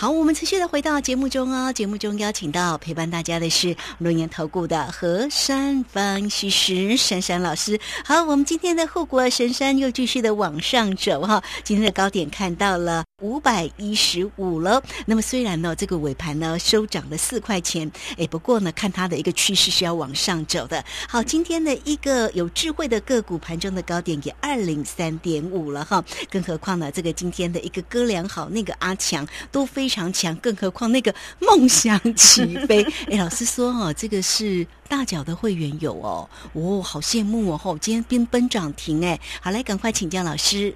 好，我们持续的回到节目中哦。节目中邀请到陪伴大家的是龙岩投顾的何山方西施珊珊老师。好，我们今天的护国神山又继续的往上走哈。今天的高点看到了五百一十五了。那么虽然呢，这个尾盘呢收涨了四块钱，哎，不过呢，看它的一个趋势是要往上走的。好，今天的一个有智慧的个股盘中的高点也二零三点五了哈。更何况呢，这个今天的一个哥良好，那个阿强都非。常强，更何况那个梦想起飞。哎，老师说哦，这个是大脚的会员有哦，哦，好羡慕哦！今天边奔涨停哎，好来，赶快请教老师。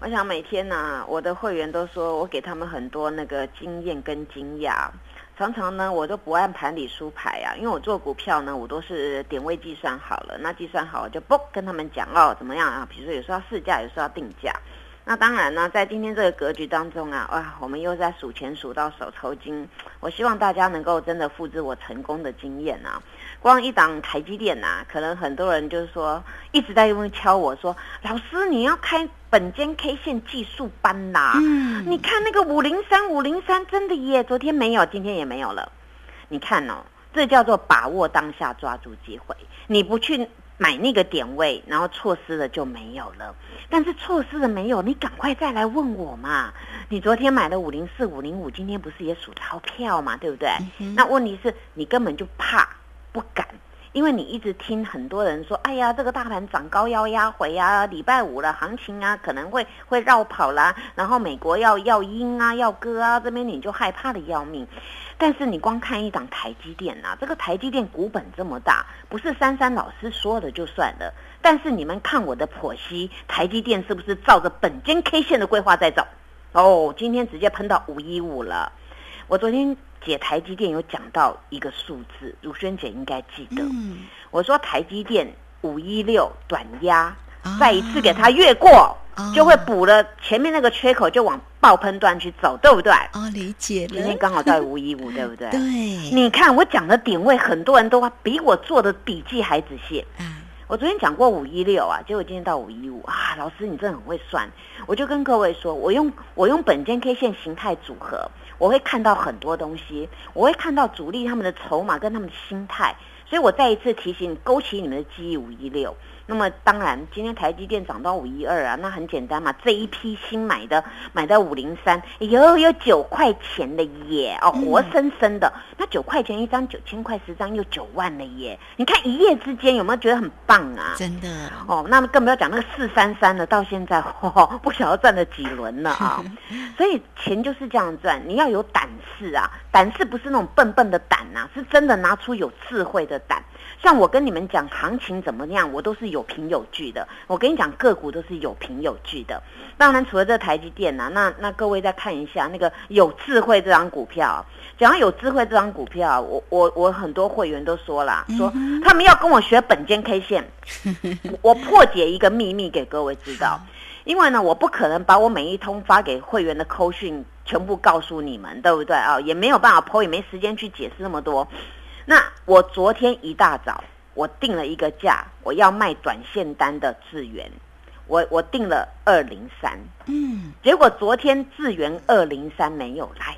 我想每天呢，我的会员都说我给他们很多那个经验跟惊讶，常常呢我都不按盘里输牌啊，因为我做股票呢，我都是点位计算好了，那计算好我就不跟他们讲哦，怎么样啊？比如说有时候要试价，有时候要定价。那当然呢，在今天这个格局当中啊，哇，我们又在数钱数到手抽筋。我希望大家能够真的复制我成功的经验啊！光一档台积电呐，可能很多人就是说一直在用敲我说，老师你要开本间 K 线技术班呐？嗯，你看那个五零三五零三真的耶，昨天没有，今天也没有了。你看哦，这叫做把握当下，抓住机会。你不去。买那个点位，然后错失了就没有了。但是错失了没有，你赶快再来问我嘛。你昨天买了五零四、五零五，今天不是也数钞票嘛？对不对？那问题是你根本就怕不敢，因为你一直听很多人说：“哎呀，这个大盘涨高要压回啊，礼拜五了行情啊，可能会会绕跑啦。”然后美国要要阴啊，要割啊，这边你就害怕的要命。但是你光看一档台积电呐，这个台积电股本这么大，不是珊珊老师说的就算了。但是你们看我的剖析，台积电是不是照着本间 K 线的规划在走？哦，今天直接喷到五一五了。我昨天解台积电有讲到一个数字，如萱姐应该记得。我说台积电五一六短压，再一次给它越过。就会补了前面那个缺口，就往爆喷段去走，对不对？哦，理解。今天刚好在五一五，对不对？对。你看我讲的点位，很多人都比我做的笔记还仔细。嗯。我昨天讲过五一六啊，结果今天到五一五啊，老师你真的很会算。我就跟各位说，我用我用本间 K 线形态组合，我会看到很多东西，我会看到主力他们的筹码跟他们的心态，所以我再一次提醒，勾起你们的记忆，五一六。那么当然，今天台积电涨到五一二啊，那很简单嘛，这一批新买的买在五零三，有有九块钱的耶哦，活生生的，那九块钱一张，九千块十张，又九万了耶！你看一夜之间有没有觉得很棒啊？真的哦，那么更不要讲那个四三三了，到现在 不晓得赚了几轮了啊！所以钱就是这样赚，你要有胆识啊，胆识不是那种笨笨的胆呐，是真的拿出有智慧的胆。像我跟你们讲行情怎么样，我都是有凭有据的。我跟你讲个股都是有凭有据的。当然，除了这台积电呐，那那各位再看一下那个有智慧这张股票。讲到有智慧这张股票，我我我很多会员都说了，说他们要跟我学本间 K 线。我破解一个秘密给各位知道，因为呢，我不可能把我每一通发给会员的扣讯全部告诉你们，对不对啊？也没有办法破，也没时间去解释那么多。那我昨天一大早，我定了一个价，我要卖短线单的智源，我我定了二零三，嗯，结果昨天智源二零三没有来，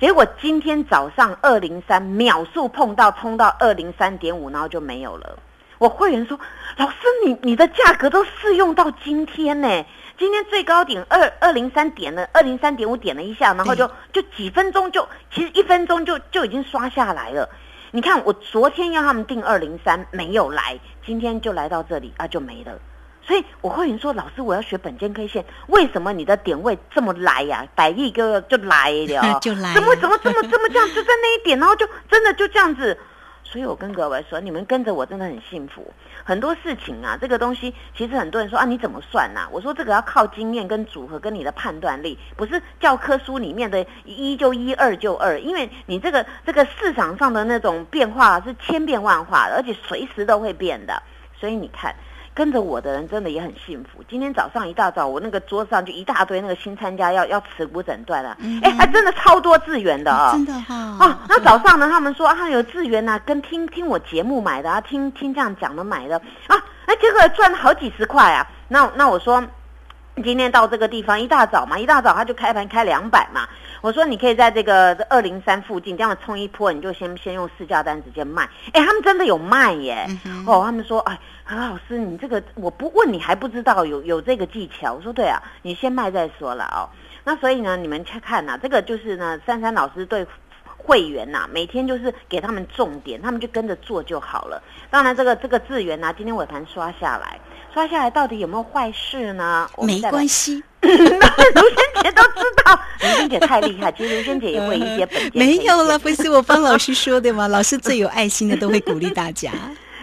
结果今天早上二零三秒速碰到冲到二零三点五，然后就没有了。我会员说，老师你你的价格都适用到今天呢，今天最高点二二零三点了，二零三点五点了一下，然后就就几分钟就其实一分钟就就已经刷下来了。你看，我昨天要他们定二零三没有来，今天就来到这里啊，就没了。所以我会员说，老师，我要学本间 K 线，为什么你的点位这么来呀？百亿哥就来了，就来，怎么怎么这么这么这样，就在那一点，然后就真的就这样子。所以我跟各位说，你们跟着我真的很幸福。很多事情啊，这个东西其实很多人说啊，你怎么算呐？我说这个要靠经验跟组合跟你的判断力，不是教科书里面的一就一，二就二，因为你这个这个市场上的那种变化是千变万化的，而且随时都会变的，所以你看。跟着我的人真的也很幸福。今天早上一大早，我那个桌上就一大堆那个新参加要要持股诊断的，哎，还真的超多资源的啊！真的哈啊！那早上呢，他们说啊有资源呐，跟听听我节目买的啊，听听这样讲的买的啊，哎，结果赚了好几十块啊！那那我说，今天到这个地方一大早嘛，一大早他就开盘开两百嘛。我说你可以在这个二零三附近这样冲一波，你就先先用市价单直接卖。哎，他们真的有卖耶！哦，他们说，哎，何老师，你这个我不问你还不知道有有这个技巧。我说对啊，你先卖再说了哦。那所以呢，你们去看呐，这个就是呢，珊珊老师对。会员呐，每天就是给他们重点，他们就跟着做就好了。当然，这个这个资源呐，今天尾盘刷下来，刷下来到底有没有坏事呢？没关系，卢萱姐都知道，卢萱姐太厉害，其实卢萱姐也会一些本。没有了，不是我帮老师说的吗？老师最有爱心的都会鼓励大家。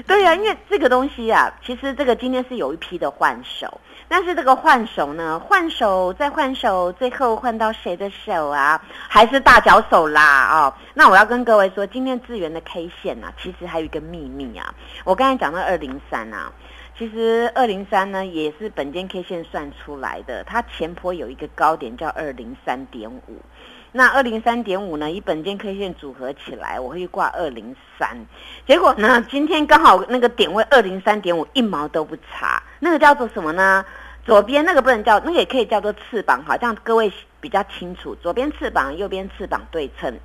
对呀，因为这个东西啊，其实这个今天是有一批的换手。但是这个换手呢，换手再换手，最后换到谁的手啊？还是大脚手啦哦。那我要跟各位说，今天资源的 K 线啊，其实还有一个秘密啊。我刚才讲到二零三啊，其实二零三呢也是本间 K 线算出来的，它前坡有一个高点叫二零三点五。那二零三点五呢？以本间 K 线组合起来，我会挂二零三。结果呢，今天刚好那个点位二零三点五，一毛都不差。那个叫做什么呢？左边那个不能叫，那个也可以叫做翅膀，好像各位比较清楚。左边翅膀，右边翅膀对称，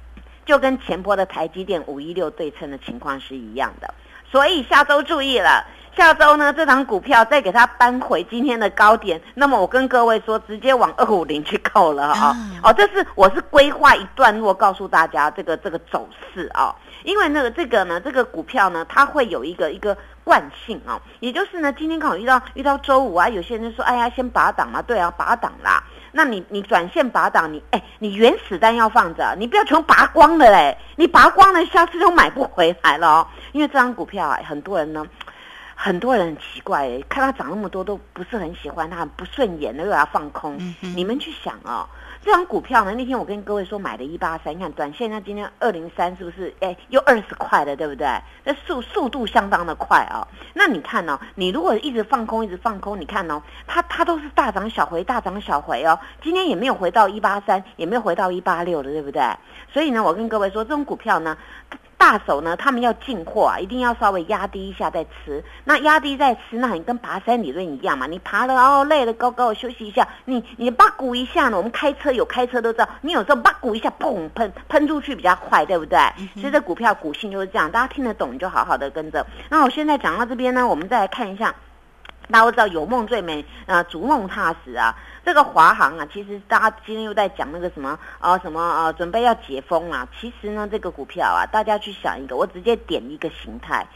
就跟前坡的台积电五一六对称的情况是一样的。所以下周注意了。下周呢，这档股票再给它搬回今天的高点，那么我跟各位说，直接往二五零去扣了啊！哦，这是我是规划一段落告诉大家这个这个走势啊，因为那个这个呢，这个股票呢，它会有一个一个惯性啊，也就是呢，今天刚好遇到遇到周五啊，有些人说，哎呀，先拔档嘛，对啊，拔档啦，那你你转线拔档，你哎，你原始单要放着，你不要全拔光了嘞，你拔光了，下次就买不回来了哦，因为这张股票啊，很多人呢。很多人很奇怪，看他涨那么多都不是很喜欢，他很不顺眼的又要放空。你们去想哦，这张股票呢？那天我跟各位说买的一八三，你看短线，它今天二零三是不是？哎，又二十块了，对不对？那速速度相当的快哦。那你看哦，你如果一直放空，一直放空，你看哦，它它都是大涨小回，大涨小回哦。今天也没有回到一八三，也没有回到一八六的，对不对？所以呢，我跟各位说，这种股票呢。大手呢，他们要进货啊，一定要稍微压低一下再吃。那压低再吃，那你跟爬山理论一样嘛？你爬了哦，累了，高高休息一下。你你八股一下呢？我们开车有开车都知道，你有时候八股一下，砰喷喷出去比较快，对不对？所以这股票股性就是这样，大家听得懂你就好好的跟着。那我现在讲到这边呢，我们再来看一下。大家都知道有梦最美，啊，逐梦踏实啊。这个华航啊，其实大家今天又在讲那个什么啊，什么啊，准备要解封啊。其实呢，这个股票啊，大家去想一个，我直接点一个形态。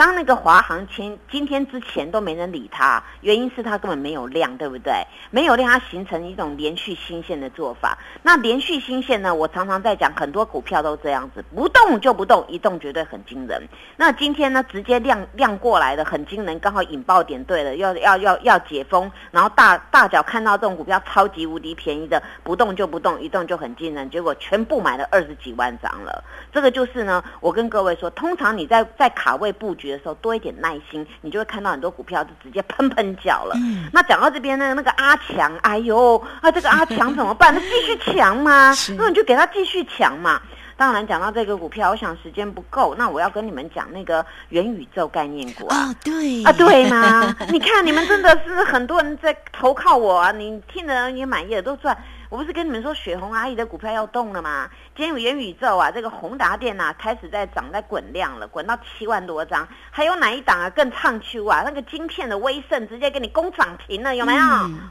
当那个华航前今天之前都没人理它，原因是它根本没有量，对不对？没有量，它形成一种连续新线的做法。那连续新线呢？我常常在讲，很多股票都这样子，不动就不动，一动绝对很惊人。那今天呢，直接量量过来的很惊人，刚好引爆点对了，要要要要解封，然后大大脚看到这种股票超级无敌便宜的，不动就不动，一动就很惊人，结果全部买了二十几万张了。这个就是呢，我跟各位说，通常你在在卡位布局。的时候多一点耐心，你就会看到很多股票就直接喷喷脚了。那讲到这边呢，那个阿强，哎呦，啊这个阿强怎么办？那继续强吗？那你就给他继续强嘛。当然讲到这个股票，我想时间不够，那我要跟你们讲那个元宇宙概念股啊，对啊，对吗？你看你们真的是很多人在投靠我啊，你听的人也满意，都赚。我不是跟你们说雪红阿姨的股票要动了吗？今天元宇宙啊，这个宏达电呐开始在涨，在滚量了，滚到七万多张。还有哪一档啊更畅秋啊？那个晶片的威盛直接给你攻涨停了，有没有？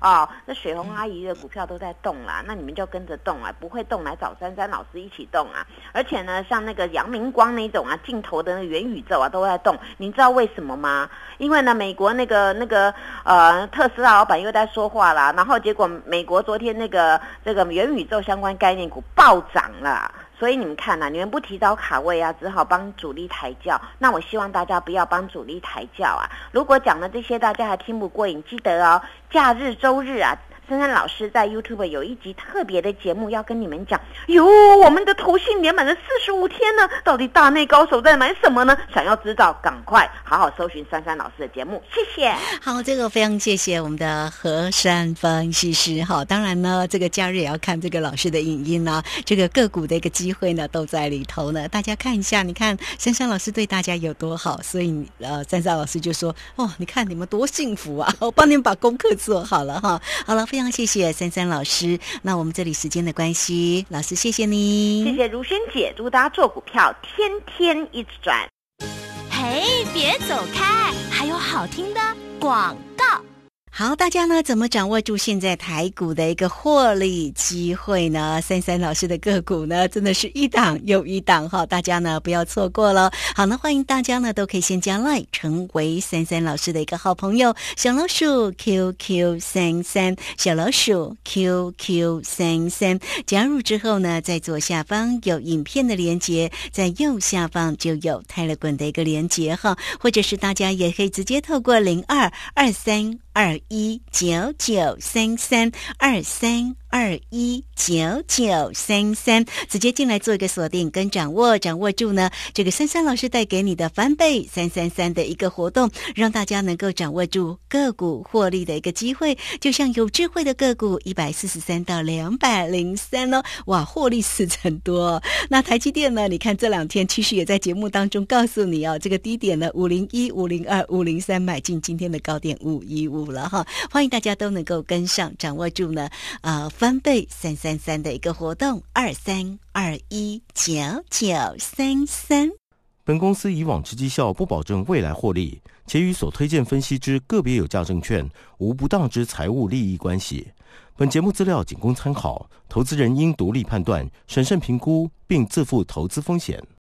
哦，那雪红阿姨的股票都在动啦，那你们就跟着动啊，不会动来找珊珊老师一起动啊。而且呢，像那个阳明光那种啊，镜头的元宇宙啊都在动。你知道为什么吗？因为呢，美国那个那个呃特斯拉老板又在说话啦，然后结果美国昨天那个。这个元宇宙相关概念股暴涨了，所以你们看呐，你们不提早卡位啊，只好帮主力抬轿。那我希望大家不要帮主力抬轿啊。如果讲了这些大家还听不过瘾，记得哦，假日周日啊。珊珊老师在 YouTube 有一集特别的节目要跟你们讲，哟，我们的投信连满了四十五天呢，到底大内高手在买什么呢？想要知道，赶快好好搜寻珊珊老师的节目，谢谢。好，这个非常谢谢我们的何山分析师。好，当然呢，这个假日也要看这个老师的影音呢，这个个股的一个机会呢都在里头呢，大家看一下，你看珊珊老师对大家有多好，所以呃，珊珊老师就说，哦，你看你们多幸福啊，我帮你们把功课做好了哈。好了，非。非常谢谢珊珊老师。那我们这里时间的关系，老师谢谢你，谢谢如萱姐，祝大家做股票天天一直赚。嘿，别走开，还有好听的广告。好，大家呢怎么掌握住现在台股的一个获利机会呢？三三老师的个股呢，真的是一档又一档哈，大家呢不要错过了。好呢，欢迎大家呢都可以先加 line 成为三三老师的一个好朋友，小老鼠 QQ 三三，小老鼠 QQ 三三，加入之后呢，在左下方有影片的连接，在右下方就有泰勒滚的一个连接哈，或者是大家也可以直接透过零二二三。二一九九三三二三二一九九三三，直接进来做一个锁定跟掌握，掌握住呢这个三三老师带给你的翻倍三三三的一个活动，让大家能够掌握住个股获利的一个机会。就像有智慧的个股一百四十三到两百零三哦，哇，获利四成多。那台积电呢？你看这两天其实也在节目当中告诉你哦，这个低点呢五零一、五零二、五零三买进今天的高点五一五。了哈，欢迎大家都能够跟上，掌握住呢，呃，翻倍三三三的一个活动，二三二一九九三三。本公司以往之绩效不保证未来获利，且与所推荐分析之个别有价证券无不当之财务利益关系。本节目资料仅供参考，投资人应独立判断、审慎评估，并自负投资风险。